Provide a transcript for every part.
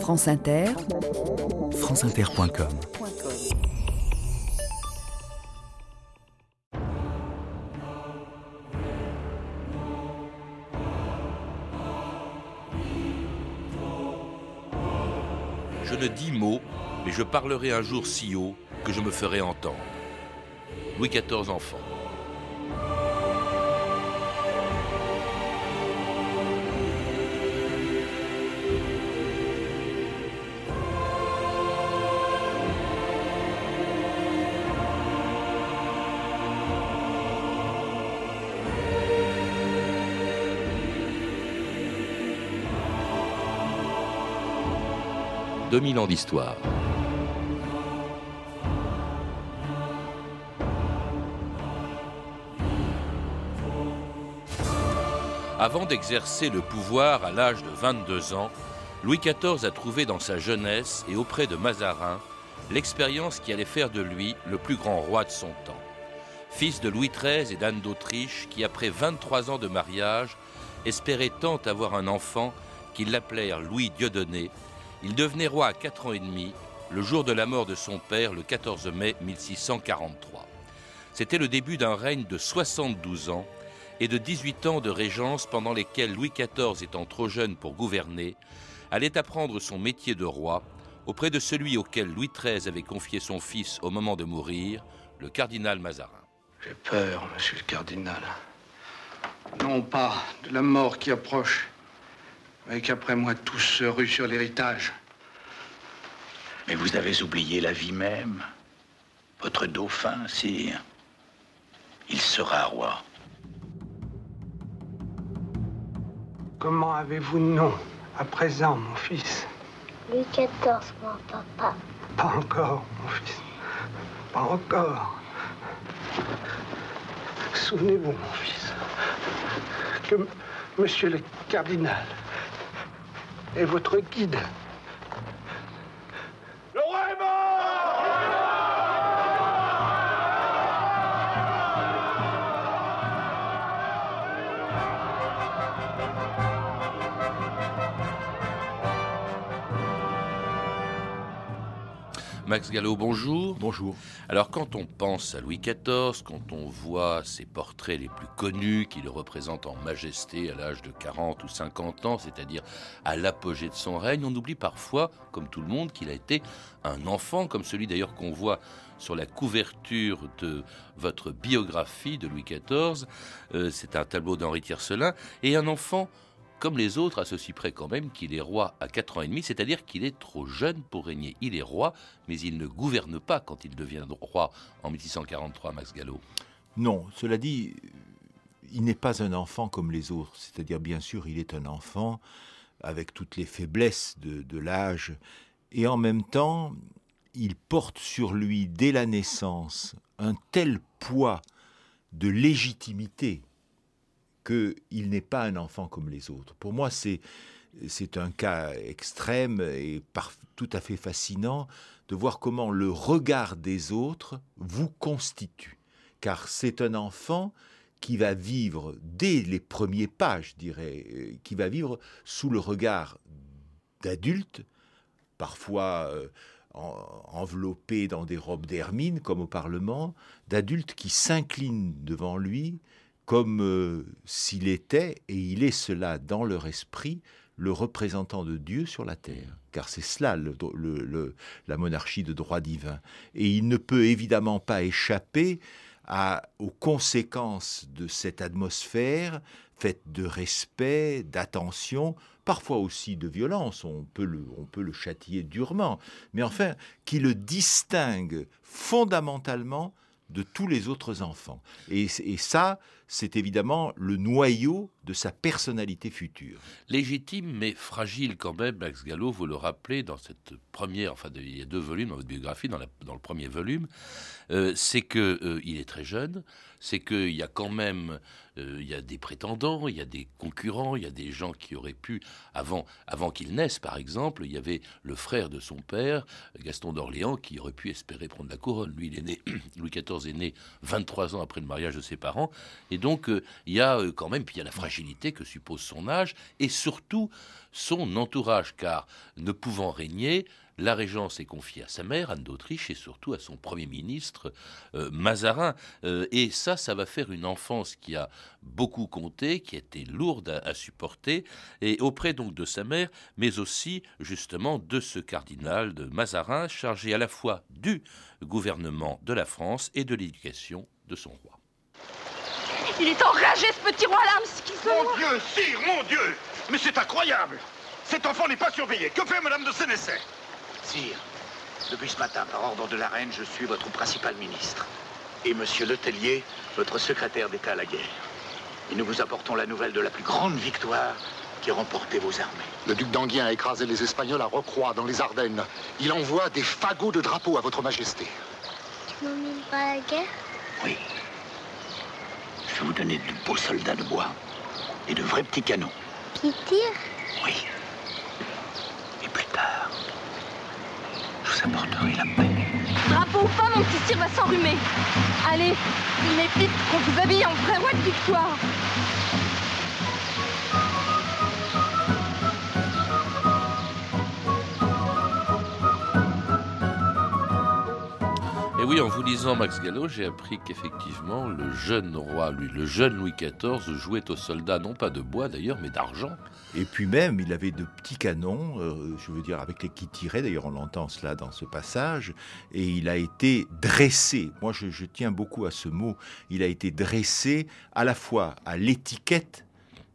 France Inter, franceinter.com Je ne dis mot, mais je parlerai un jour si haut que je me ferai entendre. Louis XIV enfant. 2000 ans d'histoire. Avant d'exercer le pouvoir à l'âge de 22 ans, Louis XIV a trouvé dans sa jeunesse et auprès de Mazarin l'expérience qui allait faire de lui le plus grand roi de son temps. Fils de Louis XIII et d'Anne d'Autriche, qui après 23 ans de mariage espérait tant avoir un enfant qu'ils l'appelèrent Louis Dieudonné, il devenait roi à 4 ans et demi, le jour de la mort de son père, le 14 mai 1643. C'était le début d'un règne de 72 ans et de 18 ans de régence pendant lesquels Louis XIV, étant trop jeune pour gouverner, allait apprendre son métier de roi auprès de celui auquel Louis XIII avait confié son fils au moment de mourir, le cardinal Mazarin. J'ai peur, monsieur le cardinal. Non pas de la mort qui approche, et qu'après moi tous se ruent sur l'héritage. Mais vous avez oublié la vie même. Votre dauphin, sire. Il sera roi. Comment avez-vous nom à présent, mon fils Louis XIV, mon papa. Pas encore, mon fils. Pas encore. Souvenez-vous, mon fils, que monsieur le cardinal et votre guide? Max Gallo, bonjour. Bonjour. Alors quand on pense à Louis XIV, quand on voit ses portraits les plus connus qui le représentent en majesté à l'âge de 40 ou 50 ans, c'est-à-dire à, l'apogée de son règne, on oublie parfois, comme tout le monde, qu'il a été un enfant, comme celui d'ailleurs qu'on voit sur la couverture de votre biographie de Louis XIV. Euh, c'est un tableau d'Henri Tiercelin. Et un enfant comme les autres, à ceci près quand même qu'il est roi à 4 ans et demi, c'est-à-dire qu'il est trop jeune pour régner. Il est roi, mais il ne gouverne pas quand il devient roi en 1643, Max Gallo. Non, cela dit, il n'est pas un enfant comme les autres, c'est-à-dire bien sûr il est un enfant avec toutes les faiblesses de, de l'âge, et en même temps il porte sur lui dès la naissance un tel poids de légitimité qu'il n'est pas un enfant comme les autres. Pour moi, c'est un cas extrême et tout à fait fascinant de voir comment le regard des autres vous constitue. Car c'est un enfant qui va vivre dès les premiers pas, je dirais, euh, qui va vivre sous le regard d'adultes, parfois euh, enveloppés dans des robes d'hermine, comme au Parlement, d'adultes qui s'inclinent devant lui, comme euh, s'il était, et il est cela dans leur esprit, le représentant de Dieu sur la terre, car c'est cela la monarchie de droit divin. Et il ne peut évidemment pas échapper aux conséquences de cette atmosphère faite de respect, d'attention, parfois aussi de violence, on peut, le, on peut le châtier durement, mais enfin, qui le distingue fondamentalement de tous les autres enfants. Et ça, c'est évidemment le noyau de sa personnalité future. Légitime mais fragile quand même, Max Gallo, vous le rappelez dans cette première, enfin il y a deux volumes dans votre biographie, dans, le premier volume, euh, c'est que euh, est très jeune, c'est qu'il y a quand même, euh, il y a des prétendants, il y a des concurrents, il y a des gens qui auraient pu, avant, avant qu'il naisse par exemple, il y avait le frère de son père, Gaston d'Orléans, qui aurait pu espérer prendre la couronne. Lui, il est né, Louis XIV est né 23 ans après le mariage de ses parents, Et donc, euh, il y a euh, quand même, il y a la fragilité que suppose son âge, et surtout son entourage, car ne pouvant régner, la régence est confiée à sa mère, Anne d'Autriche, et surtout à son Premier ministre, euh, Mazarin. Et ça, ça va faire une enfance qui a beaucoup compté, qui a été lourde à, supporter, et auprès donc de sa mère, mais aussi justement de ce cardinal de Mazarin, chargé à la fois du gouvernement de la France et de l'éducation de son roi. Il est enragé, ce petit roi là, Mon Dieu, sire, mon Dieu Mais c'est incroyable Cet enfant n'est pas surveillé. Que fait Madame de Sénécet Sire, depuis ce matin, par ordre de la reine, je suis votre principal ministre. Et monsieur Letellier, votre secrétaire d'État à la guerre. Et nous vous apportons la nouvelle de la plus grande victoire qui a remporté vos armées. Le duc d'Anguien a écrasé les Espagnols à Rocroi, dans les Ardennes. Il envoie des fagots de drapeaux à votre majesté. Tu m'emmènes pas à la guerre? Oui. Je vais vous donner de beaux soldats de bois et de vrais petits canons. Qui tirent Oui. Et plus tard, vous apporterai la paix. Drapeau ou pas, mon petit cire va s'enrhumer. Allez, il mérite qu'on vous habille en vrai roi de victoire. Oui, en vous lisant Max Gallo, j'ai appris qu'effectivement, le jeune roi, lui, le jeune Louis XIV, jouait aux soldats, non pas de bois d'ailleurs, mais d'argent. Et puis même, il avait de petits canons, euh, je veux dire, avec les qui tiraient, d'ailleurs on l'entend cela dans ce passage, et il a été dressé, moi je, je tiens beaucoup à ce mot, il a été dressé à la fois à l'étiquette,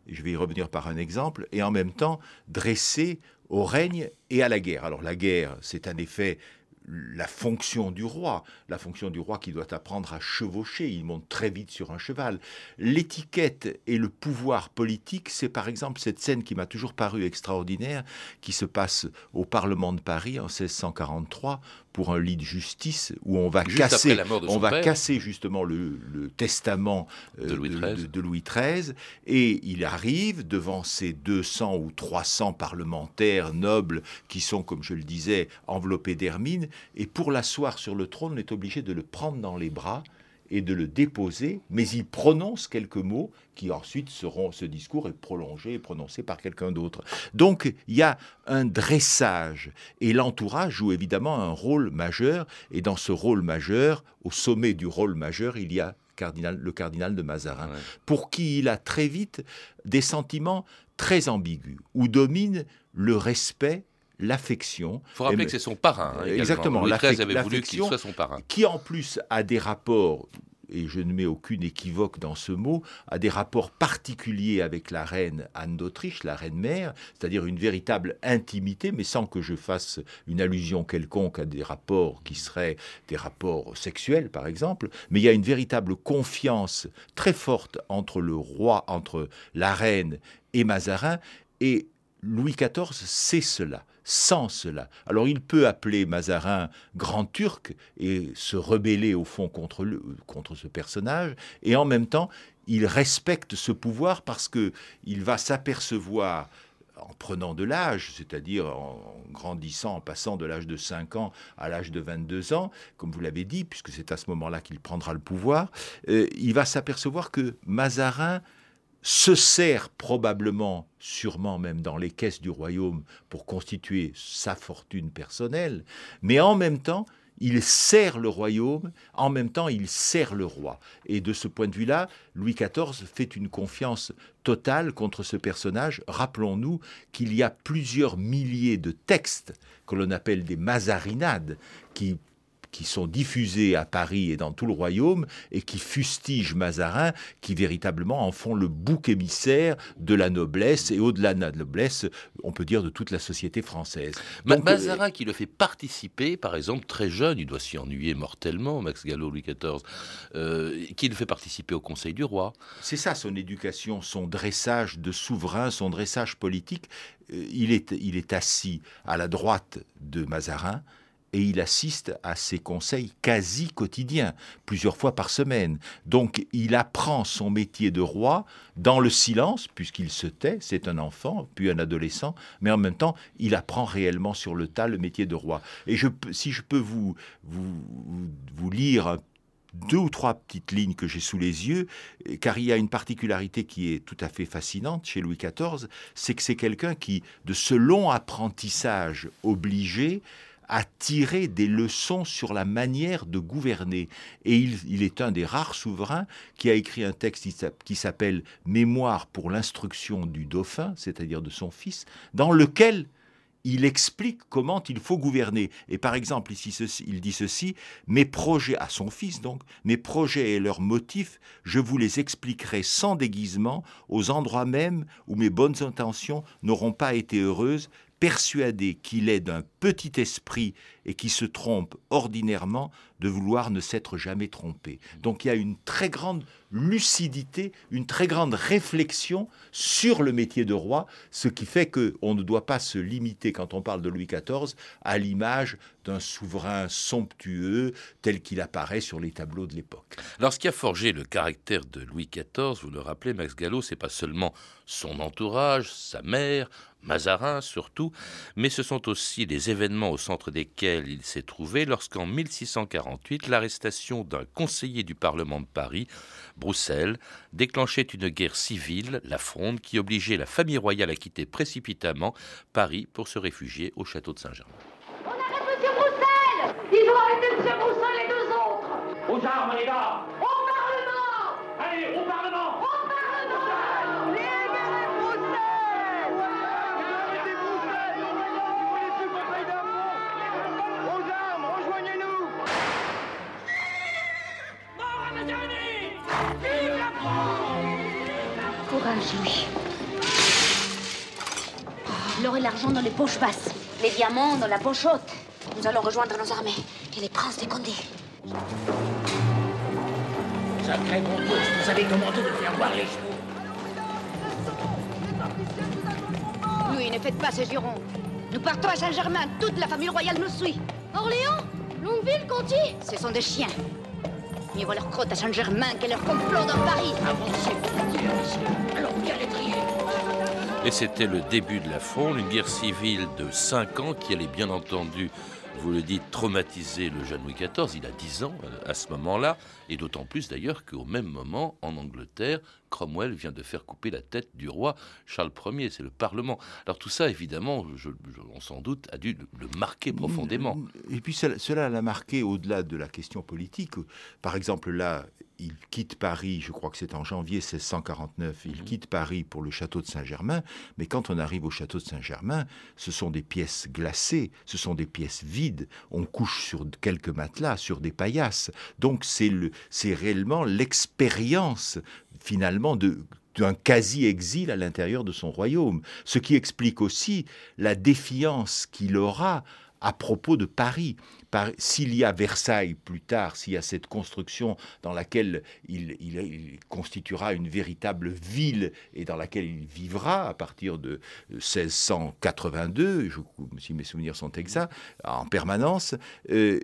je vais y revenir par un exemple, et en même temps dressé au règne et à la guerre. Alors la guerre, c'est un effet la fonction du roi, la fonction du roi qui doit apprendre à chevaucher, il monte très vite sur un cheval. L'étiquette et le pouvoir politique, c'est par exemple cette scène qui m'a toujours paru extraordinaire, qui se passe au Parlement de Paris en 1643, pour un lit de justice où on va casser, on va casser justement le, testament euh, de, Louis XIII. et il arrive devant ces 200 ou 300 parlementaires nobles qui sont, comme je le disais, enveloppés d'hermine. Et pour l'asseoir sur le trône, on est obligé de le prendre dans les bras et de le déposer, mais il prononce quelques mots qui ensuite seront, ce discours est prolongé et prononcé par quelqu'un d'autre. Donc il y a un dressage et l'entourage joue évidemment un rôle majeur et dans ce rôle majeur, au sommet du rôle majeur, il y a cardinal, le cardinal de Mazarin, pour qui il a très vite des sentiments très ambigus, où domine le respect l'affection. Il faut rappeler que c'est son parrain. Hein, exactement. Louis XIII avait voulu qu'il soit son parrain. Qui en plus a des rapports et je ne mets aucune équivoque dans ce mot, a des rapports particuliers avec la reine Anne d'Autriche, la reine mère, c'est-à-dire une véritable intimité, mais sans que je fasse une allusion quelconque à des rapports qui seraient des rapports sexuels, par exemple, mais il y a une véritable confiance très forte entre le roi, entre la reine et Mazarin, et Louis XIV sait cela, sent cela. Alors il peut appeler Mazarin grand turc et se rebeller au fond contre, contre ce personnage, et en même temps il respecte ce pouvoir parce que il va s'apercevoir en prenant de l'âge, c'est-à-dire en grandissant, en passant de l'âge de 5 ans à l'âge de 22 ans, comme vous l'avez dit, puisque c'est à ce moment-là qu'il prendra le pouvoir, euh, il va s'apercevoir que Mazarin se sert probablement, sûrement même dans les caisses du royaume pour constituer sa fortune personnelle, mais en même temps, il sert le royaume, en même temps il sert le roi. Et de ce point de vue-là, Louis XIV fait une confiance totale contre ce personnage. Rappelons-nous qu'il y a plusieurs milliers de textes que l'on appelle des mazarinades, qui qui sont diffusés à Paris et dans tout le royaume et qui fustigent Mazarin, qui véritablement en font le bouc émissaire de la noblesse et au-delà de la noblesse, on peut dire de toute la société française. Mazarin qui le fait participer, par exemple, très jeune, il doit s'y ennuyer mortellement, Max Gallo, Louis XIV, euh, qui le fait participer au Conseil du roi. C'est ça son éducation, son dressage de souverain, son dressage politique. Euh, il est, il est assis à la droite de Mazarin, et il assiste à ses conseils quasi quotidiens, plusieurs fois par semaine. Donc il apprend son métier de roi dans le silence, puisqu'il se tait, c'est un enfant, puis un adolescent, mais en même temps, il apprend réellement sur le tas le métier de roi. Et si je peux vous, vous lire deux ou trois petites lignes que j'ai sous les yeux, car il y a une particularité qui est tout à fait fascinante chez Louis XIV, c'est que c'est quelqu'un qui, de ce long apprentissage obligé, a tiré des leçons sur la manière de gouverner. Et il, est un des rares souverains qui a écrit un texte qui s'appelle Mémoire pour l'instruction du dauphin, c'est-à-dire de son fils, dans lequel il explique comment il faut gouverner. Et par exemple, ici, il dit ceci, mes projets, à son fils donc, mes projets et leurs motifs, je vous les expliquerai sans déguisement aux endroits même où mes bonnes intentions n'auront pas été heureuses, persuadé qu'il est d'un petit esprit et qui se trompe ordinairement de vouloir ne s'être jamais trompé. Donc il y a une très grande lucidité, une très grande réflexion sur le métier de roi, ce qui fait qu'on ne doit pas se limiter, quand on parle de Louis XIV, à l'image d'un souverain somptueux tel qu'il apparaît sur les tableaux de l'époque. Alors ce qui a forgé le caractère de Louis XIV, vous le rappelez, Max Gallo, c'est pas seulement son entourage, sa mère, Mazarin surtout, mais ce sont aussi les événements au centre desquels il s'est trouvé lorsqu'en 1648, l'arrestation d'un conseiller du Parlement de Paris, Broussel, déclenchait une guerre civile, la Fronde, qui obligeait la famille royale à quitter précipitamment Paris pour se réfugier au château de Saint-Germain. On arrête M. Broussel Ils ont arrêté M. Broussel et deux autres Aux armes, les gars Courage, Louis. L'or et l'argent dans les poches basses, les diamants dans la poche haute. Nous allons rejoindre nos armées et les princes des Condés. Sacré bon vous avez commandé de faire voir les chevaux. Louis, ne faites pas ce juron. Nous partons à Saint-Germain. Toute la famille royale nous suit. Orléans Longueville Conti Ce sont des chiens. Mieux vaut leur crotte à Saint-Germain que leur complot dans Paris. Avancez, monsieur. Alors, bien les trier. Et c'était le début de la Fronde, une guerre civile de 5 ans qui allait bien entendu, vous le dites, traumatiser le jeune Louis XIV. Il a 10 ans euh, à ce moment-là, et d'autant plus d'ailleurs qu'au même moment, en Angleterre, Cromwell vient de faire couper la tête du roi Charles Ier, c'est le Parlement. Alors tout ça, évidemment, je, on s'en doute, a dû le, marquer profondément. Et puis cela l'a marqué au-delà de la question politique. Par exemple, là, il quitte Paris, je crois que c'est en janvier 1649, il quitte Paris pour le château de Saint-Germain, mais quand on arrive au château de Saint-Germain, ce sont des pièces glacées, ce sont des pièces vides, on couche sur quelques matelas, sur des paillasses. Donc c'est le- c'est réellement l'expérience finalement de d'un quasi-exil à l'intérieur de son royaume, ce qui explique aussi la défiance qu'il aura à propos de Paris. S'il y a Versailles plus tard, s'il y a cette construction dans laquelle il, constituera une véritable ville et dans laquelle il vivra à partir de 1682, je, si mes souvenirs sont exacts, en permanence, euh,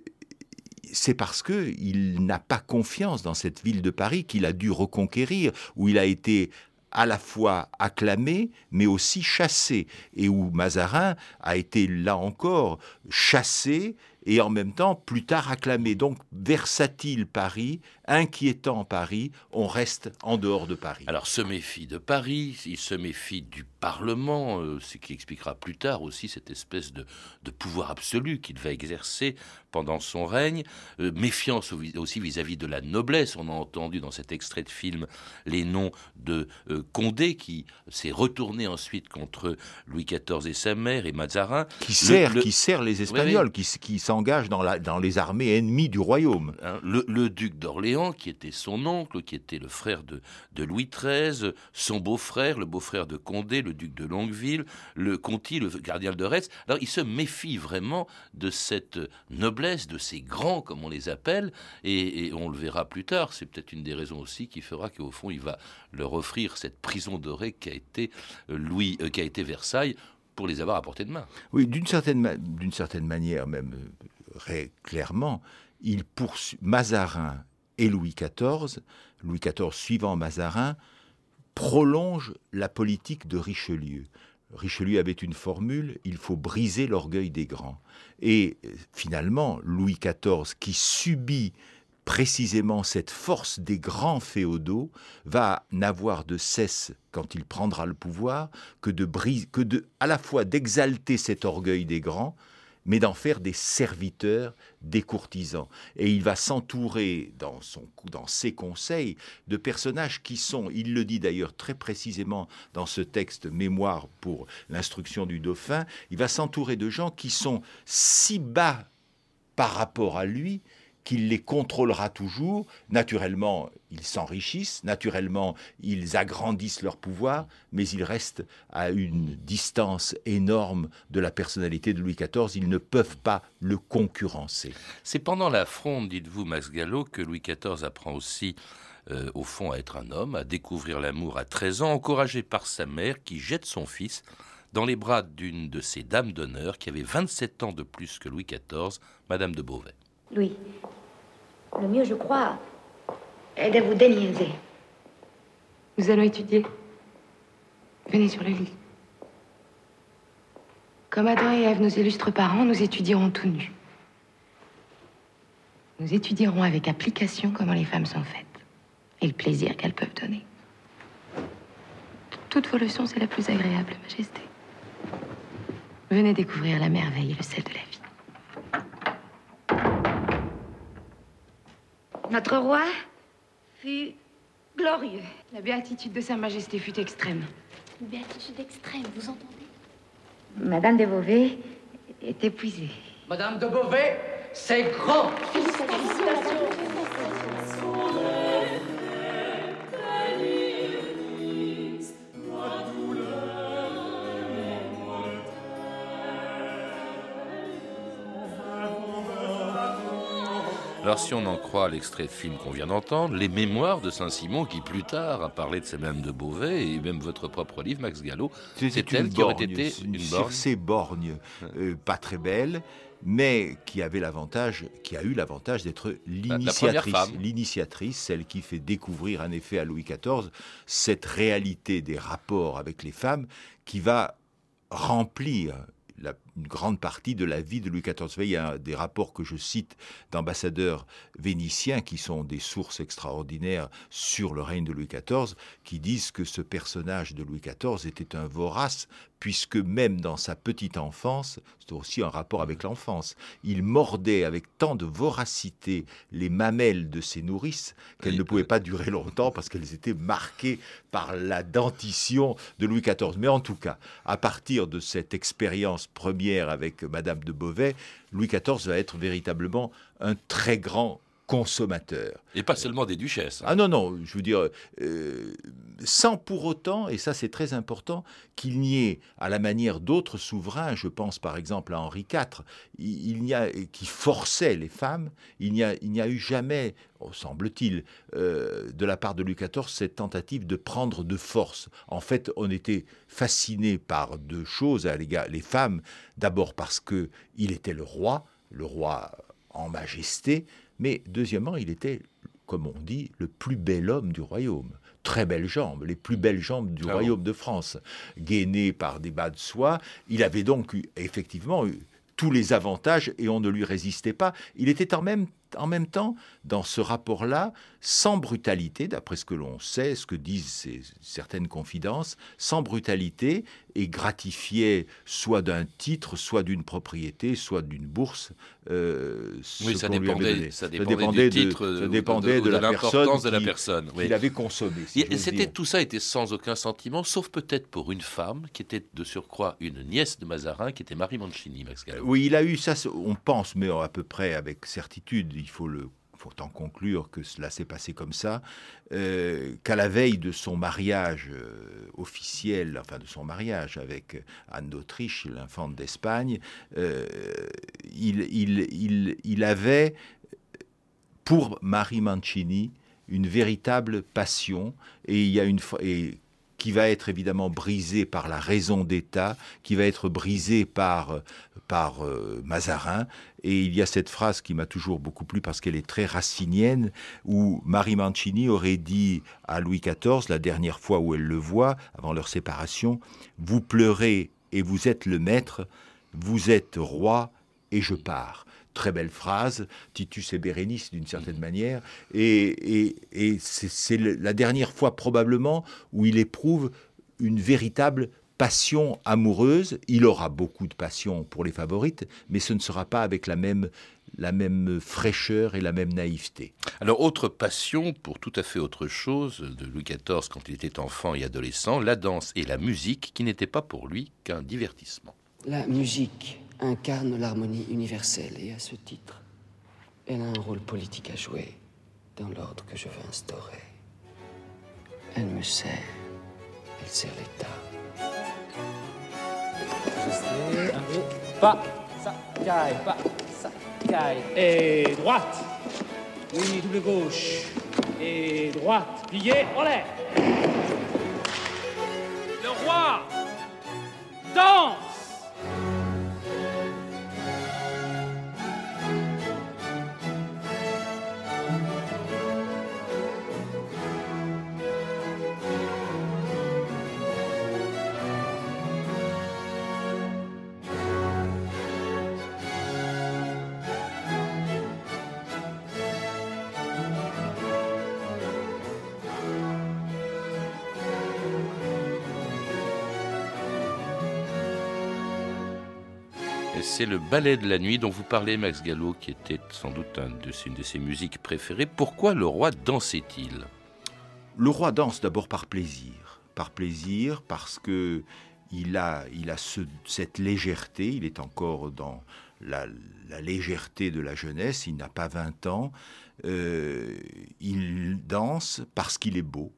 c'est parce que il n'a pas confiance dans cette ville de Paris qu'il a dû reconquérir, où il a été à la fois acclamé, mais aussi chassé, et où Mazarin a été là encore chassé et en même temps plus tard acclamé. Donc versatile Paris, inquiétant Paris, on reste en dehors de Paris. Alors se méfie de Paris, il se méfie du Parlement, euh, ce qui expliquera plus tard aussi cette espèce de, de pouvoir absolu qu'il va exercer pendant son règne. Euh, méfiance au- aussi vis-à-vis de la noblesse. On a entendu dans cet extrait de film les noms de euh, Condé qui s'est retourné ensuite contre Louis XIV et sa mère et Mazarin. Qui sert, le- qui sert les Espagnols, qui, s'engage dans, les armées ennemies du royaume. Hein, le, le duc d'Orléans, qui était son oncle, qui était le frère de, de Louis XIII, son beau-frère, le beau-frère de Condé, le duc de Longueville, le Conti, le cardinal de Retz. Alors il se méfie vraiment de cette noblesse, de ces grands, comme on les appelle, et, on le verra plus tard. C'est peut-être une des raisons aussi qui fera qu'au fond, il va leur offrir cette prison dorée qui a été euh, Louis, euh, qui a été Versailles, pour les avoir à portée de main. Oui, d'une certaine, certaine manière, même euh, clairement, il poursuit Mazarin et Louis XIV, Louis XIV suivant Mazarin, prolonge la politique de Richelieu. Richelieu avait une formule, il faut briser l'orgueil des grands. Et euh, finalement, Louis XIV, qui subit précisément cette force des grands féodaux va n'avoir de cesse, quand il prendra le pouvoir, que de briser, que de, à la fois d'exalter cet orgueil des grands, mais d'en faire des serviteurs des courtisans. Et il va s'entourer dans, ses conseils de personnages qui sont, il le dit d'ailleurs très précisément dans ce texte Mémoire pour l'instruction du dauphin, il va s'entourer de gens qui sont si bas par rapport à lui qu'il les contrôlera toujours. Naturellement, ils s'enrichissent, naturellement, ils agrandissent leur pouvoir, mais ils restent à une distance énorme de la personnalité de Louis XIV. Ils ne peuvent pas le concurrencer. C'est pendant la fronde, dites-vous, Max Gallo, que Louis XIV apprend aussi euh, au fond à être un homme, à découvrir l'amour à 13 ans, encouragé par sa mère qui jette son fils dans les bras d'une de ses dames d'honneur qui avait 27 ans de plus que Louis XIV, Madame de Beauvais. Louis, le mieux, je crois, est de vous déniaiser. Nous allons étudier. Venez sur le lit. Comme Adam et Ève, nos illustres parents, nous étudierons tout nus. Nous étudierons avec application comment les femmes sont faites et le plaisir qu'elles peuvent donner. Toutes vos leçons, c'est la plus agréable, Majesté. Venez découvrir la merveille et le sel de la vie. Notre roi fut glorieux. La béatitude de Sa Majesté fut extrême. Une béatitude extrême, vous entendez? Madame de Beauvais est épuisée. Madame de Beauvais, c'est grand. Si on en croit l'extrait de film qu'on vient d'entendre, les mémoires de Saint-Simon, qui plus tard a parlé de ces mêmes de Beauvais, et même votre propre livre, Max Gallo, c'est elle qui aurait été une borgne. Ces borgnes, euh, pas très belle, mais qui avait l'avantage, qui a eu l'avantage d'être l'initiatrice, l'initiatrice, celle qui fait découvrir en effet à Louis XIV cette réalité des rapports avec les femmes qui va remplir la, une grande partie de la vie de Louis XIV. Il y a des rapports que je cite d'ambassadeurs vénitiens qui sont des sources extraordinaires sur le règne de Louis XIV, qui disent que ce personnage de Louis XIV était un vorace, puisque même dans sa petite enfance, c'est aussi un rapport avec l'enfance, il mordait avec tant de voracité les mamelles de ses nourrices qu'elles ne pouvaient pas durer longtemps parce qu'elles étaient marquées par la dentition de Louis XIV. Mais en tout cas, à partir de cette expérience première avec Madame de Beauvais, Louis XIV va être véritablement un très grand consommateur. Et pas seulement des duchesses. Hein. Ah non, non, je veux dire, euh, sans pour autant, et ça c'est très important, qu'il n'y ait, à la manière d'autres souverains, je pense par exemple à Henri IV, il, n'y a, qui forçait les femmes, il n'y a, il n'y a eu jamais, oh, semble-t-il, euh, de la part de Louis XIV, cette tentative de prendre de force. En fait, on était fasciné par deux choses à l'égard, les femmes, d'abord parce que il était le roi, le roi en majesté, mais deuxièmement, il était, comme on dit, le plus bel homme du royaume. Très belles jambes, les plus belles jambes du royaume de France, gainé par des bas de soie. Il avait donc effectivement eu tous les avantages et on ne lui résistait pas. Il était en même en même temps, dans ce rapport-là, sans brutalité, d'après ce que l'on sait, ce que disent certaines confidences, sans brutalité, et gratifiait soit d'un titre, soit d'une propriété, soit d'une bourse. Euh, oui, ça dépendait, ça dépendait, du titre, ça dépendait de, la personne de la personne qu'il avait consommé. c'était tout ça était sans aucun sentiment, sauf peut-être pour une femme qui était de surcroît une nièce de Mazarin, qui était Marie Mancini. Max Oui, il a eu ça, on pense, mais à peu près avec certitude il faut le faut en conclure que cela s'est passé comme ça, euh, qu'à la veille de son mariage euh, officiel, enfin de son mariage avec Anne d'Autriche, l'infante d'Espagne, euh, il, avait pour Marie Mancini une véritable passion. Et il y a une qui va être évidemment brisé par la raison d'État, qui va être brisé par, par euh, Mazarin. Et il y a cette phrase qui m'a toujours beaucoup plu parce qu'elle est très racinienne, où Marie Mancini aurait dit à Louis XIV, la dernière fois où elle le voit, avant leur séparation, Vous pleurez et vous êtes le maître, vous êtes roi et je pars. Très belle phrase, Titus et Bérénice d'une certaine manière, et, et c'est la dernière fois probablement où il éprouve une véritable passion amoureuse. Il aura beaucoup de passion pour les favorites, mais ce ne sera pas avec la même la même fraîcheur et la même naïveté. Alors, autre passion pour tout à fait autre chose de Louis XIV quand il était enfant et adolescent, la danse et la musique, qui n'étaient pas pour lui qu'un divertissement. La musique incarne l'harmonie universelle et à ce titre, elle a un rôle politique à jouer dans l'ordre que je veux instaurer. Elle me sert, elle sert l'État. Pas, ça, pas. Et droite. Oui, double gauche. Et droite. Plié, en l'air. Le roi danse. C'est le ballet de la nuit dont vous parlez, Max Gallo, qui était sans doute une de ses musiques préférées. Pourquoi le roi dansait-il? Le roi danse d'abord par plaisir. Par plaisir, parce que il a, il a cette légèreté, il est encore dans la, légèreté de la jeunesse, il n'a pas 20 ans, euh, il danse parce qu'il est beau,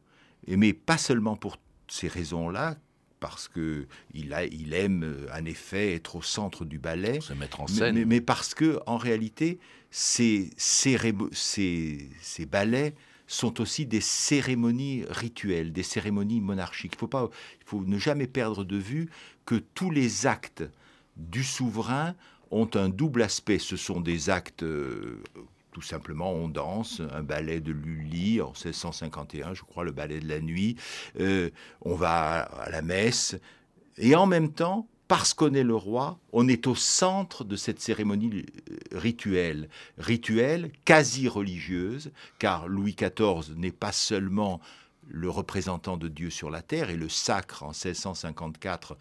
mais pas seulement pour ces raisons-là, parce que il, a, il aime euh, en effet être au centre du ballet, se mettre en scène, mais, parce que en réalité, ces, ces, ces, ballets sont aussi des cérémonies rituelles, des cérémonies monarchiques. Il faut pas, il faut ne jamais perdre de vue que tous les actes du souverain ont un double aspect. Ce sont des actes euh, tout simplement, on danse, un ballet de Lully en 1651, je crois, le ballet de la nuit. Euh, on va à la messe. Et en même temps, parce qu'on est le roi, on est au centre de cette cérémonie rituelle, rituelle quasi religieuse, car Louis XIV n'est pas seulement le représentant de Dieu sur la terre, et le sacre en 1654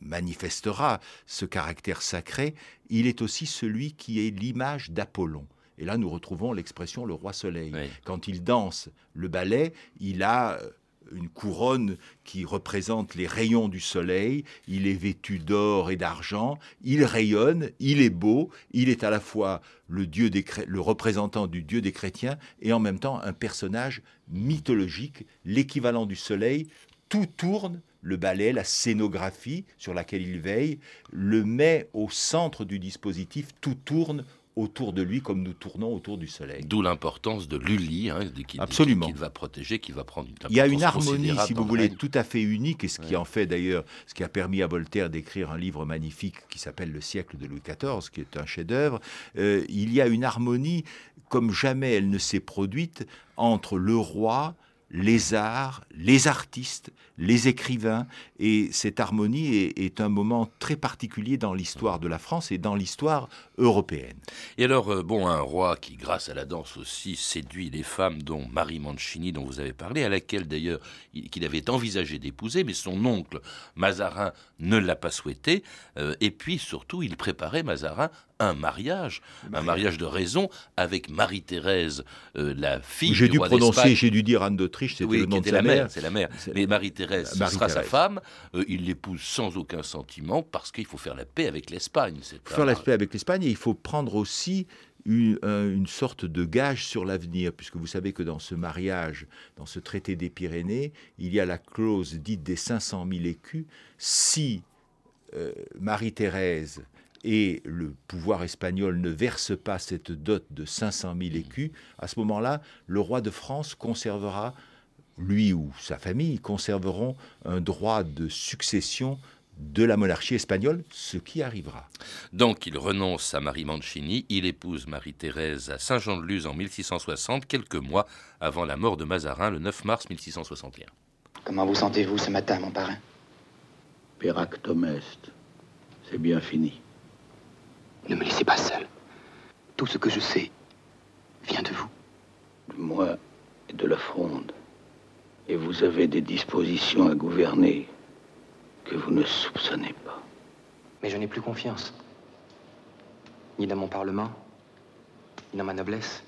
manifestera ce caractère sacré, il est aussi celui qui est l'image d'Apollon. Et là, nous retrouvons l'expression le roi soleil. Quand il danse le ballet, il a euh, une couronne qui représente les rayons du soleil, il est vêtu d'or et d'argent, il rayonne, il est beau, il est à la fois le, dieu le représentant du dieu des chrétiens et en même temps un personnage mythologique, l'équivalent du soleil, tout tourne le ballet, la scénographie sur laquelle il veille, le met au centre du dispositif, tout tourne autour de lui comme nous tournons autour du soleil. D'où l'importance de Lully, hein, qui, Absolument. Va protéger, qui va prendre une Il y a une harmonie, si vous voulez, tout à fait unique, et ce qui en fait d'ailleurs, ce qui a permis à Voltaire d'écrire un livre magnifique qui s'appelle Le siècle de Louis XIV, qui est un chef-d'œuvre. Euh, il y a une harmonie comme jamais elle ne s'est produite entre le roi, les arts, les artistes, les écrivains, et cette harmonie est, un moment très particulier dans l'histoire de la France et dans l'histoire européenne. Et alors, euh, bon, un roi qui, grâce à la danse aussi, séduit les femmes, dont Marie Mancini, dont vous avez parlé, à laquelle d'ailleurs qu'il avait envisagé d'épouser, mais son oncle Mazarin ne l'a pas souhaité, euh, et puis surtout, il préparait Mazarin un mariage, un mariage de raison avec Marie-Thérèse, euh, la fille J'ai dû prononcer, j'ai dû dire Anne d'Autriche, c'était le nom de la mère. C'est la mère. Mais Marie-Thérèse, sera sa femme. Euh, il l'épouse sans aucun sentiment parce qu'il faut faire la paix avec l'Espagne. Il faut faire la paix avec l'Espagne et il faut prendre aussi une, une, sorte de gage sur l'avenir, puisque vous savez que dans ce mariage, dans ce traité des Pyrénées, il y a la clause dite des 500 000 écus. Si euh, Marie-Thérèse et le pouvoir espagnol ne verse pas cette dot de 500 000 écus, à ce moment-là, le roi de France conservera, lui ou sa famille, conserveront un droit de succession de la monarchie espagnole, ce qui arrivera. Donc il renonce à Marie Mancini, il épouse Marie-Thérèse à Saint-Jean-de-Luz en 1660, quelques mois avant la mort de Mazarin le 9 mars 1661. Comment vous sentez-vous ce matin, mon parrain? Péractomeste, c'est bien fini. Ne me laissez pas seul. Tout ce que je sais vient de vous. De moi et de la fronde. Et vous avez des dispositions à gouverner que vous ne soupçonnez pas. Mais je n'ai plus confiance. Ni dans mon Parlement, ni dans ma noblesse,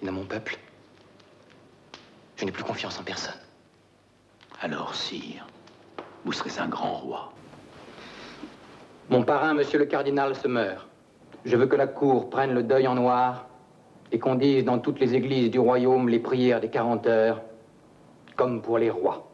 ni dans mon peuple. Je n'ai plus confiance en personne. Alors, sire, vous serez un grand roi. Mon parrain, monsieur le cardinal, se meurt. Je veux que la cour prenne le deuil en noir et qu'on dise dans toutes les églises du royaume les prières des 40 heures, comme pour les rois.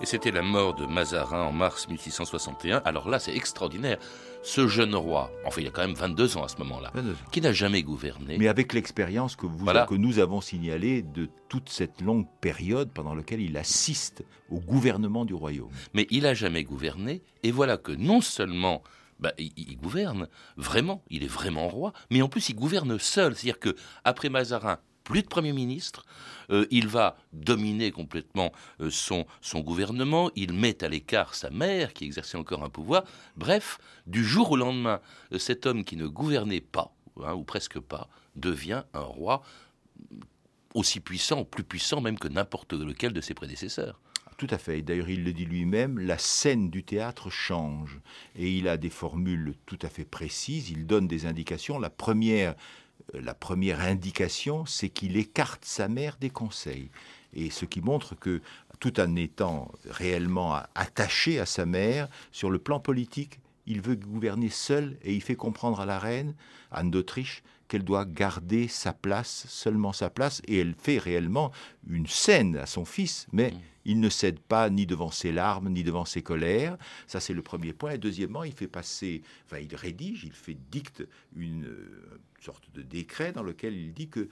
Et c'était la mort de Mazarin en mars 1661. Alors là, c'est extraordinaire. Ce jeune roi, enfin il a quand même 22 ans à ce moment-là, qui n'a jamais gouverné. Mais avec l'expérience que, vous, que nous avons signalée de toute cette longue période pendant laquelle il assiste au gouvernement du royaume. Mais il n'a jamais gouverné, et voilà que non seulement bah, il, gouverne vraiment, il est vraiment roi, mais en plus il gouverne seul. C'est-à-dire que après Mazarin, plus de Premier ministre, euh, il va dominer complètement euh, son, son gouvernement, il met à l'écart sa mère qui exerçait encore un pouvoir. Bref, du jour au lendemain, euh, cet homme qui ne gouvernait pas, hein, ou presque pas, devient un roi aussi puissant, plus puissant même que n'importe lequel de ses prédécesseurs. Tout à fait. D'ailleurs, il le dit lui-même, la scène du théâtre change. Et il a des formules tout à fait précises, il donne des indications. La première, la première indication, c'est qu'il écarte sa mère des conseils. Et ce qui montre que, tout en étant réellement attaché à sa mère, sur le plan politique, il veut gouverner seul et il fait comprendre à la reine, Anne d'Autriche, qu'elle doit garder sa place, seulement sa place, et elle fait réellement une scène à son fils, mais mm. Il ne cède pas ni devant ses larmes, ni devant ses colères. Ça, c'est le premier point. Et deuxièmement, il fait passer, enfin, il rédige, il fait dicte une euh, sorte de décret dans lequel il dit que,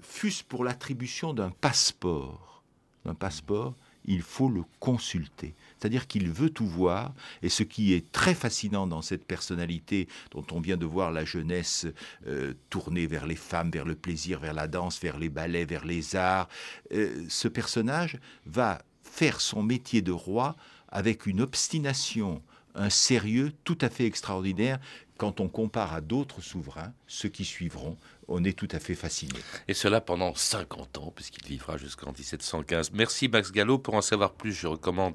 fût-ce pour l'attribution d'un passeport, d'un passeport, il faut le consulter. C'est-à-dire qu'il veut tout voir, et ce qui est très fascinant dans cette personnalité dont on vient de voir la jeunesse euh, tournée vers les femmes, vers le plaisir, vers la danse, vers les ballets, vers les arts, euh, ce personnage va faire son métier de roi avec une obstination, un sérieux tout à fait extraordinaire quand on compare à d'autres souverains, ceux qui suivront, on est tout à fait fasciné. Et cela pendant 50 ans, puisqu'il vivra jusqu'en 1715. Merci Max Gallo. Pour en savoir plus, je recommande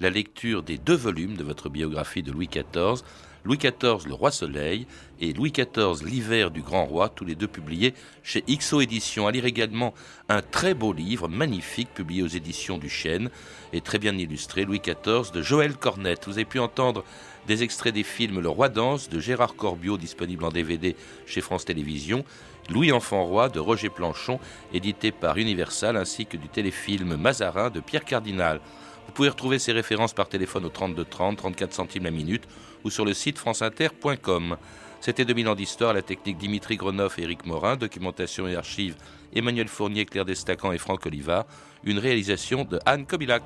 la lecture des deux volumes de votre biographie de Louis XIV. Louis XIV, le roi soleil, et Louis XIV, l'hiver du grand roi, tous les deux publiés chez XO Éditions. À lire également un très beau livre, magnifique, publié aux éditions du Chêne, et très bien illustré, Louis XIV, de Joël Cornette. Vous avez pu entendre des extraits des films Le Roi danse de Gérard Corbiot, disponible en DVD chez France Télévisions, Louis Enfant Roi de Roger Planchon, édité par Universal, ainsi que du téléfilm Mazarin de Pierre Cardinal. Vous pouvez retrouver ces références par téléphone au 32 30, 34 centimes la minute ou sur le site franceinter.com. C'était 2000 ans d'histoire, la technique Dimitri Gronoff et Éric Morin, documentation et archives Emmanuel Fournier, Claire Destacan et Franck Olivard, une réalisation de Anne Kobilac.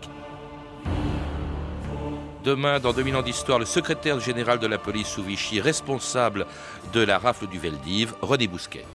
Demain, dans 2000 ans d'histoire, le secrétaire général de la police sous Vichy, responsable de la rafle du Veldiv, René Bousquet.